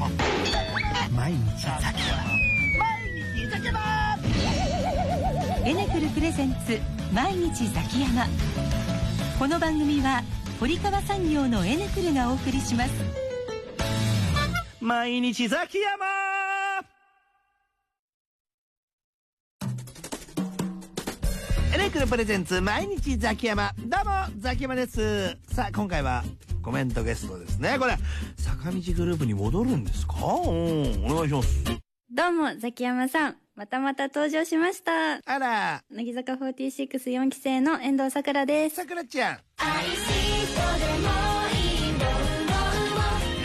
山毎日ザキヤマ毎日ザキヤマエネクルプレゼンツ毎日ザキヤマこの番組は堀川産業のエネクルがお送りします。毎日ザキヤマエネクルプレゼンツ毎日ザキヤマどうもザキヤマです。さあ今回はコメントゲストですね。これ坂道グループに戻るんですか？うんお願いします。どうも、ザキヤマさん。またまた登場しました。あら。乃木坂464期生の遠藤さくらです。さくらちゃん。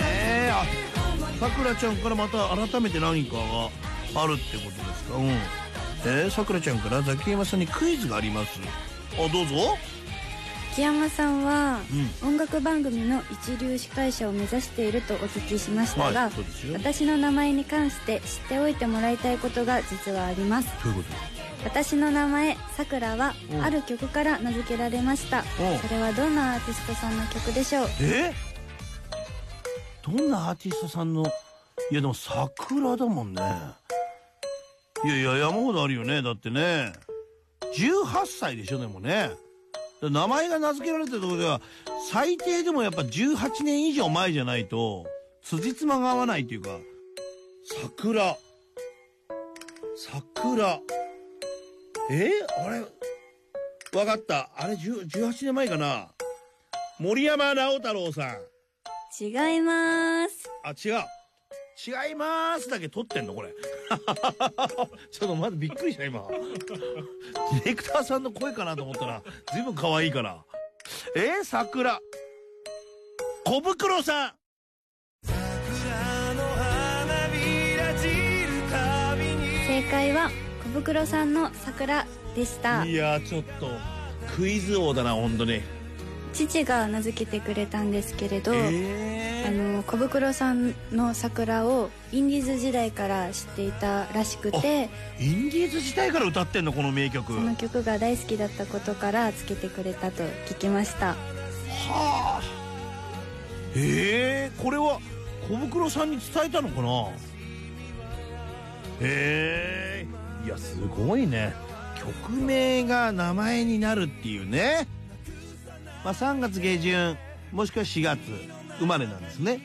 ええあさくらちゃんからまた改めて何かがあるってことですか？うん。えー、さくらちゃんからザキヤマさんにクイズがあります。あどうぞザキヤマさんは、う音楽番組の一流司会者を目指しているとお聞きしましたが、はい私の名前に関して知っておいてもらいたいことが実はあります。どういうこ私の名前、さくらはうん、ある曲から名付けられました。うん。それはどんなアーティストさんの曲でしょう？とえ？どんなアーティストさんの？いやでも桜だもんね。いやいや山ほどあるよね。だってね。18歳でしょでもね名前が名付けられたところでは最低でもやっぱ18年以上前じゃないと辻褄が合わないというか桜。桜。え？あれ？わかった。あれ10 18年前かな？森山直太朗さん。違います。あ違う違いますだけ撮ってんのこれ。ちょっとまずびっくりした今。ディレクターさんの声かなと思ったら随分可愛いから。えー、桜。小袋さん。正解は、小袋さんの桜でした。いやちょっとクイズ王だな本当に父が名付けてくれたんですけれど、えあの小袋さんの桜をインディーズ時代から知っていたらしくてー、インディーズ時代から歌ってんのこの名曲。その曲が大好きだったことからつけてくれたと聞きました。はあ。ええこれは小袋さんに伝えたのかな？へえいやすごいね。曲名が名前になるっていうねまあ3月下旬もしくは4月生まれなんですね。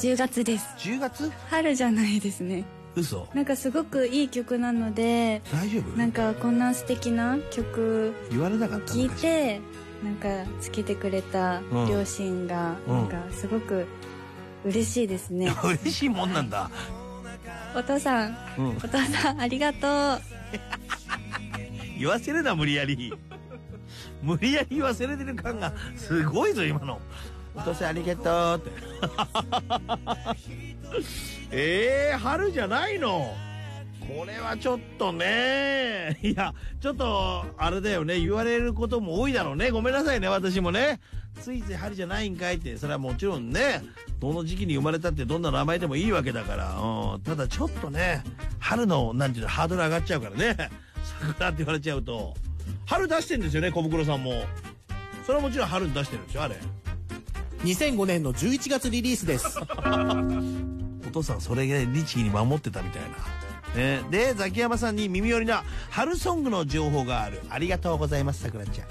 10月です。10月？春じゃないですね。嘘。なんかすごくいい曲なので大丈夫？なんかこんな素敵な曲言われなかった聴いてなんかつけてくれたうん。両親がうん。なんかすごく嬉しいですね、昔 嬉しいもんなんだ。お父さんうん。お父さんありがとう。言わせるな無理やり無理やり言わせれてる感がすごいぞ今の。お父さんありがとうって。えー、春じゃないの？これはちょっとね。いやちょっとあれだよね。言われることも多いだろうね。ごめんなさいね私もね。ついつい春じゃないんかいって。それはもちろんねどの時期に生まれたってどんな名前でもいいわけだから、うん、ただちょっとね春のなんていうのハードル上がっちゃうからね。桜って言われちゃうと春出してんですよね小袋さんも。それはもちろん春に出してるんでしょあれ。2005年の11月リリースです。お父さんそれで律儀に守ってたみたいな。ね、でザキヤマさんに耳寄りな春ソングの情報がある。ありがとうございますさくらちゃん。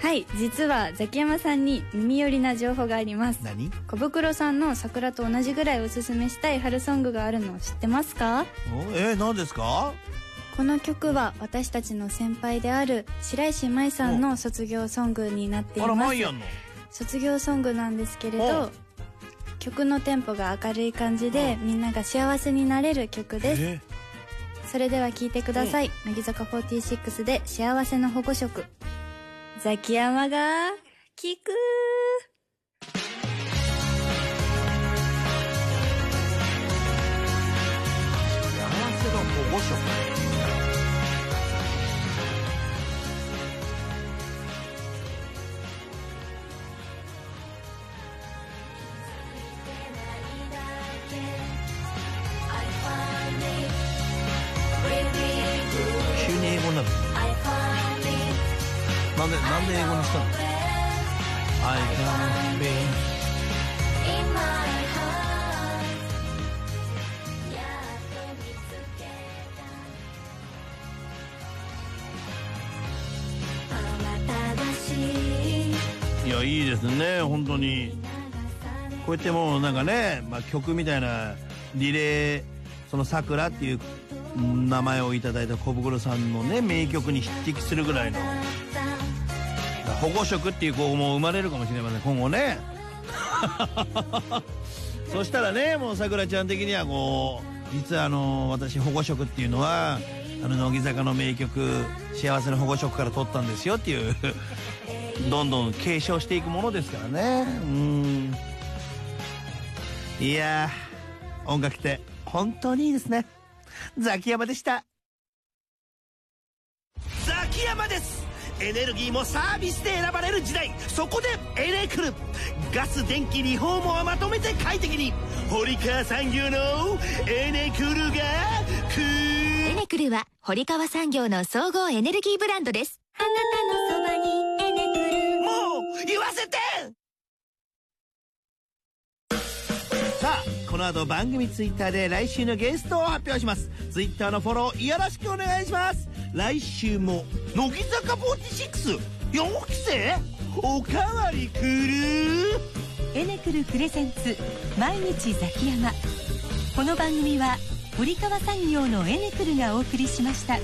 はい実はザキヤマさんに耳寄りな情報があります。何？小袋さんの桜と同じぐらいおすすめしたい春ソングがあるのを知ってますか？おえー、何ですか？この曲は私たちの先輩である白石麻衣さんの卒業ソングになっていあらますマイやんの？卒業ソングなんですけれおど曲のテンポが明るい感じでみんなが幸せになれる曲です。え。それでは聴いてください。乃木坂46で幸せの保護色。ザキヤマが聞く。幸せの保護色んで、で英語にしたの ?I can't be in my heart やっと見つけあなたらしいや、いいですね、本当に。こうやってもうなんかね、まあ、曲みたいなリレー、そのらっていう名前をいただいた小袋さんのね名曲に匹敵するぐらいの保護色っていう子も生まれるかもしれません。今後ね。そしたらねもうさくらちゃん的にはこう実はあの私保護色っていうのはあの乃木坂の名曲「幸せの保護色」から取ったんですよっていう どんどん継承していくものですからね。うん。いやー音楽って本当にいいですね。ザキヤマでした。ザキヤマですエネルギーもサービスで選ばれる時代。そこでエレクル。ガス電気リフォームをまとめて快適に。堀川産業のエネクルがくエネクルは堀川産業の総合エネルギーブランドです。あなたのそばにエネクル。もう言わせて。さあこの後番組ツイッターで来週のゲストを発表します。ツイッターのフォローよろしくお願いします来週も乃木坂464期生おかわりくる。エネクルプレゼンツ毎日ザキヤマ。この番組は堀川産業のエネクルがお送りしました。